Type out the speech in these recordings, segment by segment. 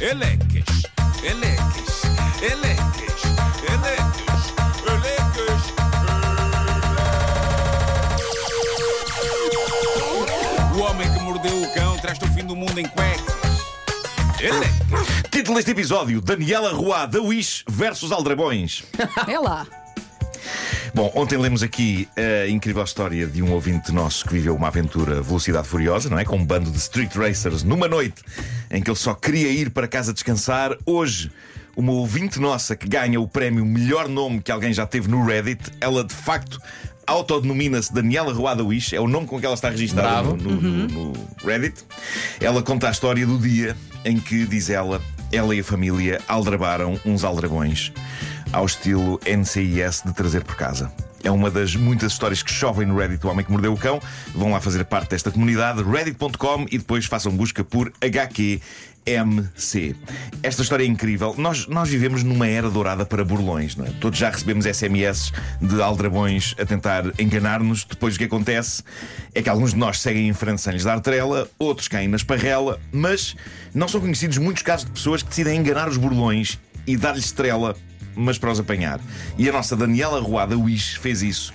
Eleques, eleques, eleques, eleques, eleques. O homem que mordeu o cão traz-te o fim do mundo em cuecas. Eleques. Título deste episódio: Daniela Roá da Wish versus Aldrabões. É lá. Bom, ontem lemos aqui a incrível história de um ouvinte nosso que viveu uma aventura velocidade furiosa, não é? Com um bando de street racers numa noite em que ele só queria ir para casa descansar. Hoje, uma ouvinte nossa que ganha o prémio melhor nome que alguém já teve no Reddit, ela de facto autodenomina-se Daniela Roada Wish, é o nome com que ela está registada no, no- no- no Reddit. Ela conta a história do dia em que, diz ela, ela e a família aldrabaram uns aldrabões ao estilo NCIS de trazer por casa. É uma das muitas histórias que chovem no Reddit do Homem que Mordeu o Cão. Vão lá fazer parte desta comunidade, reddit.com, e depois façam busca por HQMC. Esta história é incrível. Nós, nós vivemos numa era dourada para burlões, não é? Todos já recebemos SMS de aldrabões a tentar enganar-nos. Depois o que acontece é que alguns de nós seguem em frente sem lhes dar trela, outros caem na esparrela, mas não são conhecidos muitos casos de pessoas que decidem enganar os burlões e dar-lhes trela mas para os apanhar. E a nossa Daniela Ruada Wish fez isso.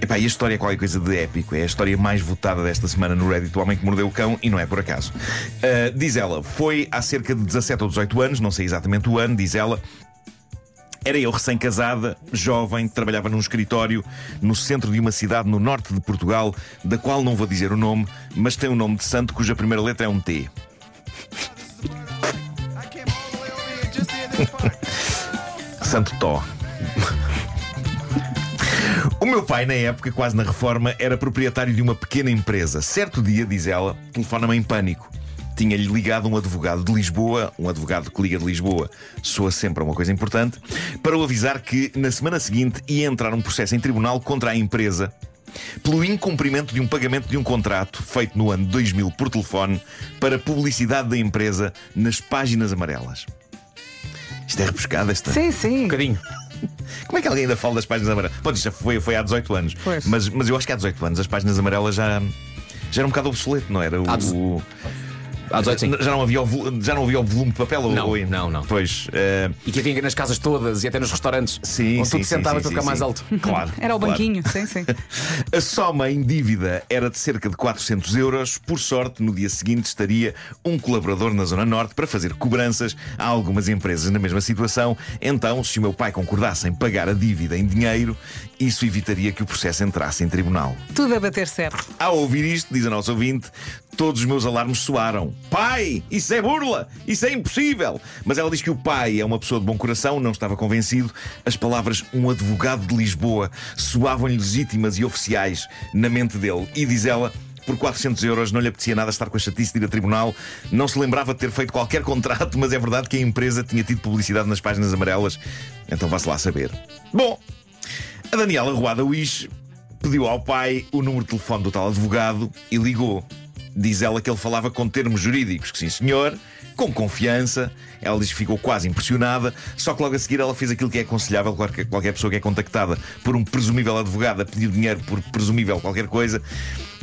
Epá, e a história é qualquer coisa de épico. É a história mais votada desta semana no Reddit do Homem que Mordeu o Cão e não é por acaso. Ah, diz ela, foi há cerca de 17 ou 18 anos, não sei exatamente o ano, diz ela. Era eu recém-casada, jovem, trabalhava num escritório no centro de uma cidade no norte de Portugal, da qual não vou dizer o nome, mas tem um nome de santo cuja primeira letra é um T. Santo Tó. O meu pai, na época, quase na reforma, era proprietário de uma pequena empresa. Certo dia, diz ela, telefona-me em pânico. Tinha-lhe ligado um advogado de Lisboa, um advogado que liga de Lisboa, soa sempre uma coisa importante, para o avisar que na semana seguinte ia entrar um processo em tribunal contra a empresa pelo incumprimento de um pagamento de um contrato feito no ano 2000 por telefone para publicidade da empresa nas páginas amarelas. Isto é repescada esta. Sim, sim. Um bocadinho. Como é que alguém ainda fala das páginas amarelas? Pode, isto já foi, foi há 18 anos. Pois. Mas, mas eu acho que há 18 anos as páginas amarelas já, já era um bocado obsoleto, não era? O, o- Há 18 sim. já, não havia o, vo- já não havia o volume de papel? ou- Não, ou- não, não. Pois. eh, E que havia nas casas todas e até nos restaurantes. sim, onde sim, tu te sentavas sim, para ficar mais alto. Claro. Era o claro. banquinho, sim, sim. A soma em dívida era de cerca de 400 euros. Por sorte, no dia seguinte estaria um colaborador na Zona Norte para fazer cobranças a algumas empresas na mesma situação. Então, se o meu pai concordasse em pagar a dívida em dinheiro, isso evitaria que o processo entrasse em tribunal. Tudo a bater certo. Ao ouvir isto, diz a nossa ouvinte, todos os meus alarmes soaram. Pai, isso é burla! Isso é impossível! Mas ela diz que o pai é uma pessoa de bom coração, não estava convencido. As palavras um advogado de Lisboa soavam-lhe legítimas e oficiais na mente dele. E diz ela. Por 400 euros não lhe apetecia nada estar com a chatice de ir a tribunal. Não se lembrava de ter feito qualquer contrato, mas é verdade que a empresa tinha tido publicidade nas páginas amarelas. Então vá-se lá saber. Bom, a Daniela Ruada Wish pediu ao pai o número de telefone do tal advogado e ligou. Diz ela que ele falava com termos jurídicos, que sim senhor, com confiança. Ela diz que ficou quase impressionada, só que logo a seguir ela fez aquilo que é aconselhável qualquer, pessoa que é contactada por um presumível advogado a pedir dinheiro por presumível qualquer coisa.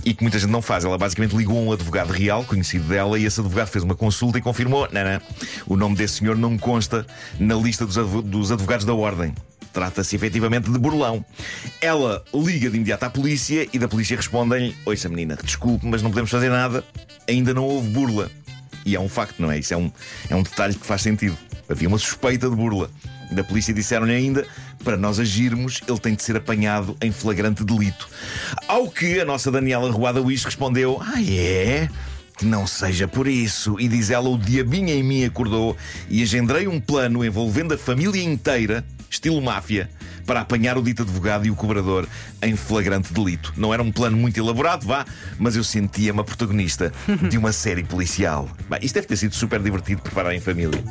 E que muita gente não faz. Ela basicamente ligou a um advogado real, conhecido dela, e esse advogado fez uma consulta e confirmou: não, não, o nome desse senhor não consta na lista dos advogados da ordem. Trata-se efetivamente de burlão. Ela liga de imediato à polícia e da polícia respondem-lhe: Ouça, menina, desculpe, mas não podemos fazer nada, ainda não houve burla. E é um facto, não é? Isso é um, é um detalhe que faz sentido. Havia uma suspeita de burla. Da polícia disseram-lhe ainda: para nós agirmos, ele tem de ser apanhado em flagrante delito. Ao que a nossa Daniela Ruada Wish respondeu: Ah, é? Que não seja por isso. E diz ela: o diabinho em mim acordou e agendrei um plano envolvendo a família inteira, estilo máfia, para apanhar o dito advogado e o cobrador em flagrante delito. Não era um plano muito elaborado, vá, mas eu sentia-me a protagonista de uma série policial. Bem, isto deve ter sido super divertido preparar em família.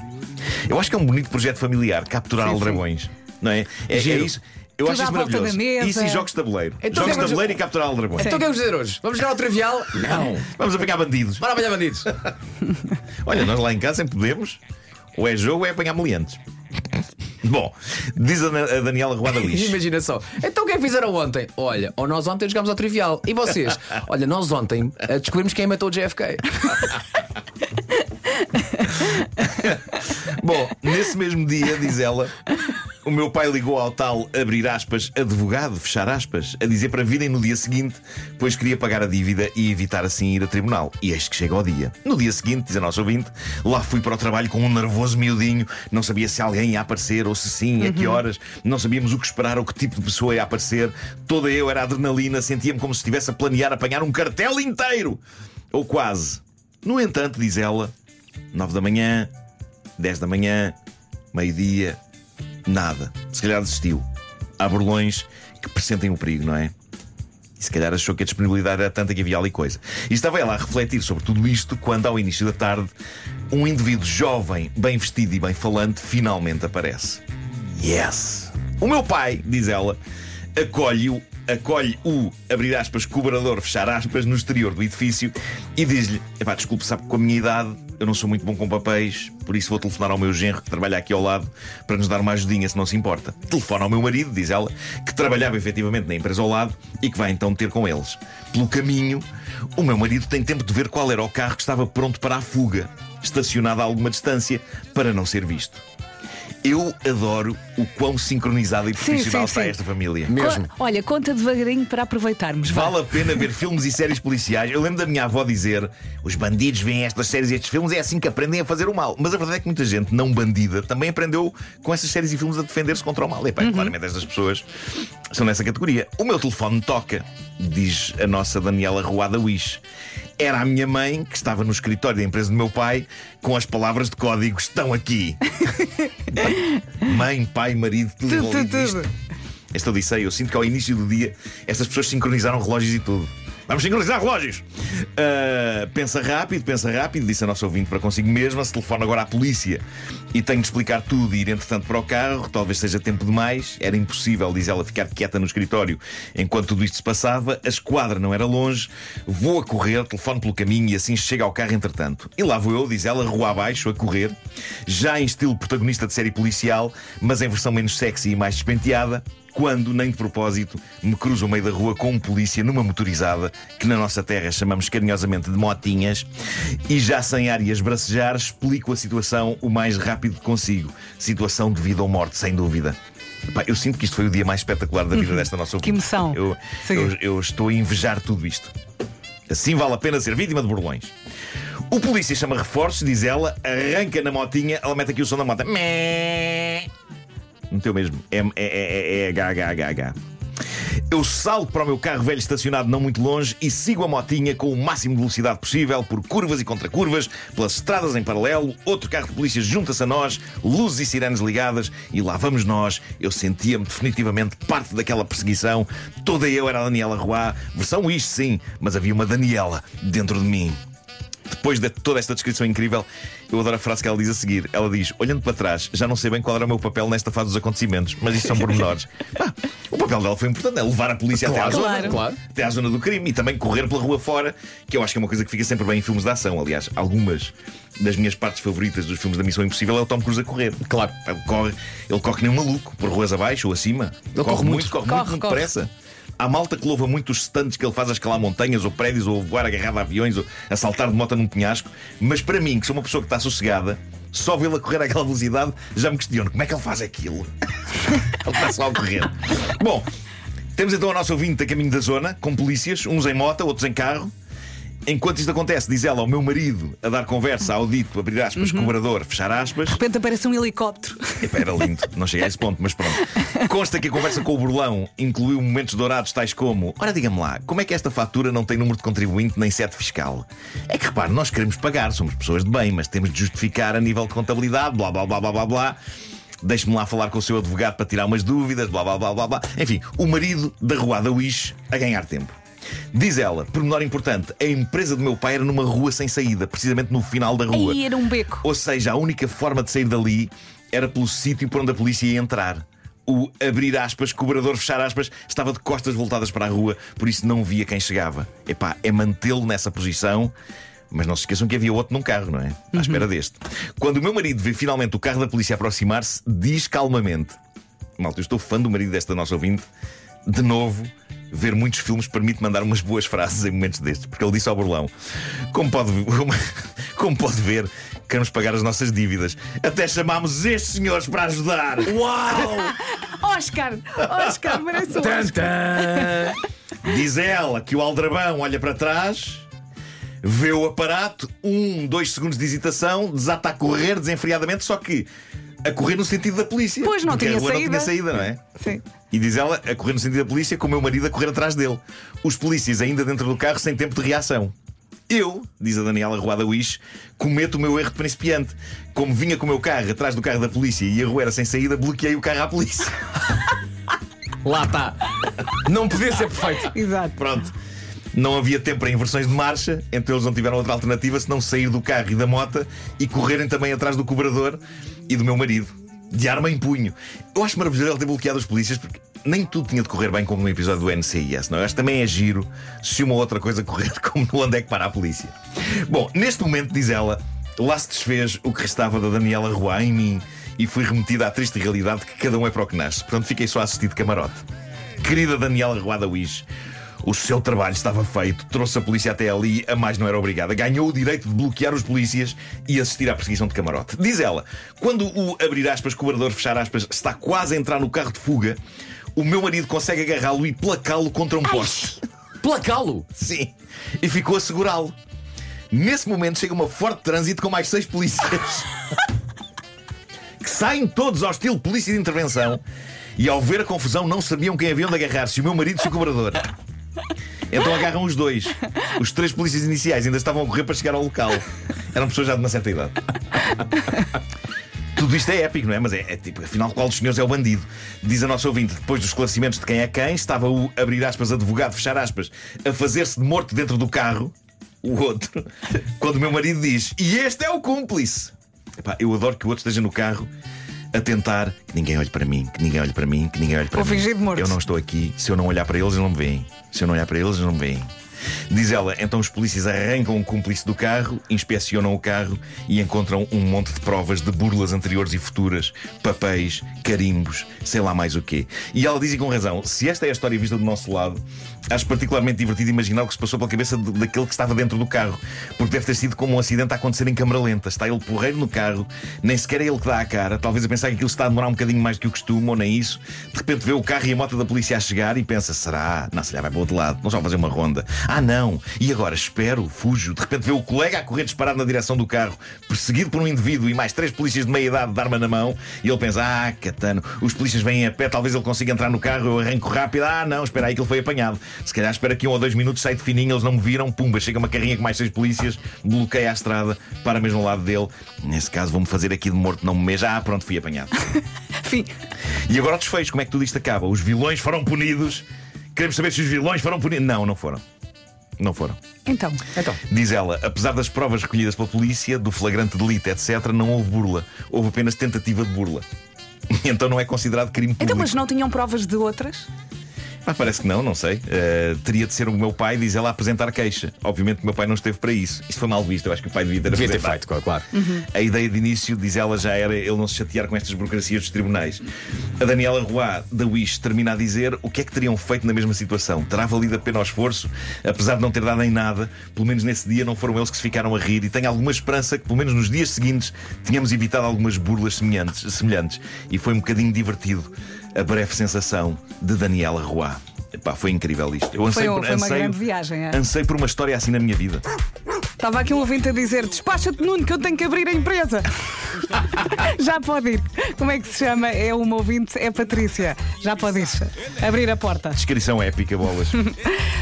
Eu acho que é um bonito projeto familiar, capturar Sim, sim. aldrabões. Não é? É, é isso. Eu Tudo acho isso maravilhoso. Isso e jogos de tabuleiro. Então jogos de tabuleiro e capturar aldrabões. Então o que vamos dizer hoje? Vamos jogar ao trivial? Não. Vamos apanhar bandidos. Bora apanhar bandidos. Olha, nós lá em casa sempre podemos. Ou é jogo ou é apanhar meliantes. Bom, diz a Daniela Ruada Lix. Imagina só. Então o que é que fizeram ontem? Olha, ou nós ontem jogámos ao trivial. E vocês? Olha, nós ontem eh, descobrimos quem matou o JFK. Bom, nesse mesmo dia, diz ela, o meu pai ligou ao tal abrir aspas, advogado, fechar aspas, a dizer para virem no dia seguinte, pois queria pagar a dívida e evitar assim ir a tribunal. E eis que chega ao dia. No dia seguinte, diz a nossa ouvinte, lá fui para o trabalho com um nervoso miudinho, não sabia se alguém ia aparecer ou se sim, a que horas, não sabíamos o que esperar ou que tipo de pessoa ia aparecer. Toda eu era adrenalina, sentia-me como se estivesse a planear apanhar um cartel inteiro. Ou quase. No entanto, diz ela, 9 da manhã, 10 da manhã, meio-dia, nada. Se calhar desistiu. Há burlões que pressentem o perigo, não é? E se calhar achou que a disponibilidade era tanta que havia ali coisa. E estava ela a refletir sobre tudo isto quando, ao início da tarde, um indivíduo jovem, bem vestido e bem falante, finalmente aparece. Yes! O meu pai, diz ela, acolhe-o acolhe o, abrir aspas, cobrador, fechar aspas, no exterior do edifício e diz-lhe: Epá, desculpe, sabe que com a minha idade eu não sou muito bom com papéis, por isso vou telefonar ao meu genro que trabalha aqui ao lado para nos dar uma ajudinha, se não se importa. Telefona ao meu marido, diz ela, que trabalhava efetivamente na empresa ao lado e que vai então ter com eles. Pelo caminho, o meu marido tem tempo de ver qual era o carro que estava pronto para a fuga, estacionado a alguma distância, para não ser visto. Eu adoro o quão sincronizado e profissional sim, está sim. esta família. Mesmo. Co- Olha, conta devagarinho para aproveitarmos. vá. Vale a pena ver filmes e séries policiais. Eu lembro da minha avó dizer: os bandidos veem estas séries e estes filmes, é assim que aprendem a fazer o mal. Mas a verdade é que muita gente não bandida também aprendeu com essas séries e filmes a defender-se contra o mal. E pá, claramente estas pessoas são nessa categoria. O meu telefone toca, diz a nossa Daniela Ruada Wish. Era a minha mãe que estava no escritório da empresa do meu pai com as palavras de código: estão aqui. mãe, pai, marido, tudo, Tudo, tudo. Esta odisseia, eu sinto que ao início do dia estas pessoas sincronizaram relógios e tudo. Vamos sincronizar relógios! Ah, pensa rápido, pensa rápido, disse a nossa ouvinte para consigo mesma. Se telefona agora à polícia e tenho de explicar tudo e ir entretanto para o carro, talvez seja tempo demais. Era impossível, diz ela, ficar quieta no escritório enquanto tudo isto se passava. A esquadra não era longe. Vou a correr, telefono pelo caminho e assim chega ao carro entretanto. E lá vou eu, diz ela, rua abaixo, a correr, já em estilo protagonista de série policial, mas em versão menos sexy e mais despenteada quando, nem de propósito, me cruzo ao meio da rua com um polícia numa motorizada, que na nossa terra chamamos carinhosamente de motinhas, e já sem ar e a esbracejar, explico a situação o mais rápido que consigo. Situação de vida ou morte, sem dúvida. Epá, eu sinto que isto foi o dia mais espetacular da vida desta nossa Que emoção. Eu, eu, eu estou a invejar tudo isto. Assim vale a pena ser vítima de burlões. O polícia chama reforços, diz ela, arranca na motinha, ela mete aqui o som da moto. Mé. Meteu mesmo. É, é, é, é. Eu salto para o meu carro velho estacionado não muito longe e sigo a motinha com o máximo de velocidade possível por curvas e contracurvas, pelas estradas em paralelo. Outro carro de polícia junta-se a nós, luzes e sirenes ligadas e lá vamos nós. Eu sentia-me definitivamente parte daquela perseguição. Toda eu era a Daniela Roy, versão isto sim, mas havia uma Daniela dentro de mim. Depois de toda esta descrição incrível, eu adoro a frase que ela diz a seguir. Ela diz: Olhando para trás, já não sei bem qual era o meu papel nesta fase dos acontecimentos, mas isso são pormenores. Pá, o papel dela foi importante, é levar a polícia até à Claro, zona, claro. claro. até à zona do crime e também correr pela rua fora, que eu acho que é uma coisa que fica sempre bem em filmes de ação. Aliás, algumas das minhas partes favoritas dos filmes da Missão Impossível é o Tom Cruise a correr. Claro. Ele corre, ele corre nem um maluco, por ruas abaixo ou acima. Ele corre muito. corre, Corre, muito, muito corre. depressa. Há malta que louva muito os stunts que ele faz a escalar montanhas ou prédios ou voar agarrado a aviões ou a saltar de moto num penhasco. Mas para mim, que sou uma pessoa que está sossegada, só vê-lo a correr àquela velocidade já me questiono como é que ele faz aquilo. ele está só a correr. Bom, temos então a nossa ouvinte a caminho da zona, com polícias, uns em moto, outros em carro. Enquanto isto acontece, diz ela ao meu marido a dar conversa ao dito, abrir aspas, cobrador, fechar aspas. De repente aparece um helicóptero. Epá, era lindo, não cheguei a esse ponto, mas pronto. Consta que a conversa com o burlão incluiu momentos dourados, tais como: Ora, diga-me lá, como é que esta fatura não tem número de contribuinte nem sete fiscal? É que repare, nós queremos pagar, somos pessoas de bem, mas temos de justificar a nível de contabilidade, blá blá blá blá blá blá. Deixe-me lá falar com o seu advogado para tirar umas dúvidas, blá blá blá blá blá. Enfim, o marido da Ruada Wish a ganhar tempo. Diz ela, pormenor importante, a empresa do meu pai era numa rua sem saída, precisamente no final da rua. Aí era um beco. Ou seja, a única forma de sair dali era pelo sítio por onde a polícia ia entrar. O abrir aspas, cobrador fechar aspas, estava de costas voltadas para a rua, por isso não via quem chegava. Epá, é mantê-lo nessa posição. Mas não se esqueçam que havia outro num carro, não é? À espera deste. Quando o meu marido vê finalmente o carro da polícia aproximar-se, diz calmamente: Malta, eu estou fã do marido desta nossa ouvinte. De novo, ver muitos filmes permite mandar umas boas frases em momentos destes, porque ele disse ao burlão: Como pode, como pode ver, queremos pagar as nossas dívidas. Até chamámos estes senhores para ajudar. Uau! Oscar! Oscar, merece o Oscar. Diz ela que o aldrabão olha para trás, vê o aparato, um, dois segundos de hesitação, desata a correr desenfreadamente, só que a correr no sentido da polícia. Pois, não tinha a rua não tinha saída. saída, não é? Sim. E diz ela a correr no sentido da polícia com o meu marido a correr atrás dele. Os polícias ainda dentro do carro sem tempo de reação. Eu, diz a Daniela Ruada Wish, cometo o meu erro de principiante. Como vinha com o meu carro atrás do carro da polícia e a rua era sem saída, bloqueei o carro à polícia. Lá está. Não podia ser perfeito. Exato. Pronto. Não havia tempo para inversões de marcha, então eles não tiveram outra alternativa senão sair do carro e da moto e correrem também atrás do cobrador e do meu marido, de arma em punho. Eu acho maravilhoso ele ter bloqueado os polícias porque nem tudo tinha de correr bem como no episódio do NCIS, não? é? Acho também é giro se uma outra coisa correr como no Onde é que para a polícia. Bom, neste momento, diz ela, lá se desfez o que restava da Daniela Roy em mim e fui remetida à triste realidade de que cada um é para o que nasce. Portanto, fiquei só a assistir de camarote. Querida Daniela Ruada Wish, o seu trabalho estava feito, trouxe a polícia até ali, a mais não era obrigada. Ganhou o direito de bloquear os polícias e assistir à perseguição de camarote. Diz ela, quando o abrir aspas, cobrador fechar aspas, está quase a entrar no carro de fuga, o meu marido consegue agarrá-lo e placá-lo contra um poste. Placá-lo! Sim. E ficou a segurá-lo. Nesse momento chega uma forte trânsito com mais seis polícias. que saem todos ao estilo polícia de intervenção e ao ver a confusão não sabiam quem haviam de agarrar, se o meu marido se o cobrador. Então agarram os dois. Os três polícias iniciais ainda estavam a correr para chegar ao local. Eram pessoas já de uma certa idade. Tudo isto é épico, não é? Mas é, é tipo, afinal, qual dos senhores é o bandido? Diz a nossa ouvinte, depois dos esclarecimentos de quem é quem, estava o, abrir aspas, advogado, fechar aspas, a fazer-se de morto dentro do carro, o outro, quando o meu marido diz: E este é o cúmplice! Epá, eu adoro que o outro esteja no carro a tentar que ninguém olhe para mim, que ninguém olhe para mim, que ninguém olhe para Vou mim. fingir de morto. Eu não estou aqui. Se eu não olhar para eles, eles não me veem. Se eu não olhar para eles, eles não me veem. Diz ela, então os polícias arrancam o cúmplice do carro, inspecionam o carro e encontram um monte de provas de burlas anteriores e futuras, papéis, carimbos, sei lá mais o quê. E ela diz e com razão: se esta é a história vista do nosso lado, acho particularmente divertido imaginar o que se passou pela cabeça daquele que estava dentro do carro, porque deve ter sido como um acidente a acontecer em câmara lenta. Está ele porreiro no carro, nem sequer é ele que dá a cara, talvez a pensar que aquilo está a demorar um bocadinho mais do que o costume, ou nem isso. De repente vê o carro e a moto da polícia a chegar e pensa: será? Não, se calhar vai para o outro lado, não só fazer uma ronda. Ah, não! E agora espero, fujo. De repente vê o colega a correr disparado na direção do carro, perseguido por um indivíduo e mais três polícias de meia idade de arma na mão, e ele pensa: ah, catano, os polícias vêm a pé, talvez ele consiga entrar no carro, eu arranco rápido. Ah, não, espera aí que ele foi apanhado. Se calhar espera aqui um ou dois minutos, sai de fininho, eles não me viram, pumba, chega uma carrinha com mais seis polícias, bloqueia a estrada, para mesmo ao lado dele. Nesse caso, vou-me fazer aqui de morto, não me meja. Ah, pronto, fui apanhado. Fim. E agora o desfecho, como é que tudo isto acaba? Os vilões foram punidos. Queremos saber se os vilões foram punidos. Não, não foram. Não foram. Então, Então, Diz ela, apesar das provas recolhidas pela polícia, do flagrante delito, etc., não houve burla. Houve apenas tentativa de burla. Então não é considerado crime público. então, mas não tinham provas de outras? Ah, parece que não, não sei. Uh, teria de ser o meu pai, diz ela, a apresentar queixa. Obviamente que o meu pai não esteve para isso. Isso foi mal visto, eu acho que o pai devia ter devia ter feito, claro. A ideia de início, diz ela, já era ele não se chatear com estas burocracias dos tribunais. A Daniela Roy, da Wish, termina a dizer o que é que teriam feito na mesma situação. Terá valido a pena o esforço, apesar de não ter dado em nada. Pelo menos nesse dia não foram eles que se ficaram a rir. E tenho alguma esperança que, pelo menos nos dias seguintes, tínhamos evitado algumas burlas semelhantes. semelhantes. E foi um bocadinho divertido a breve sensação de Daniela Roy. Epá, foi incrível isto. Eu ansei Foi, por, foi uma grande viagem. É? ansei por uma história assim na minha vida. Estava aqui um ouvinte a dizer: despacha-te, Nuno, que eu tenho que abrir a empresa. Já pode ir. Como é que se chama? É uma ouvinte, é Patrícia. Já pode ir. Abrir a porta. Descrição épica, bolas.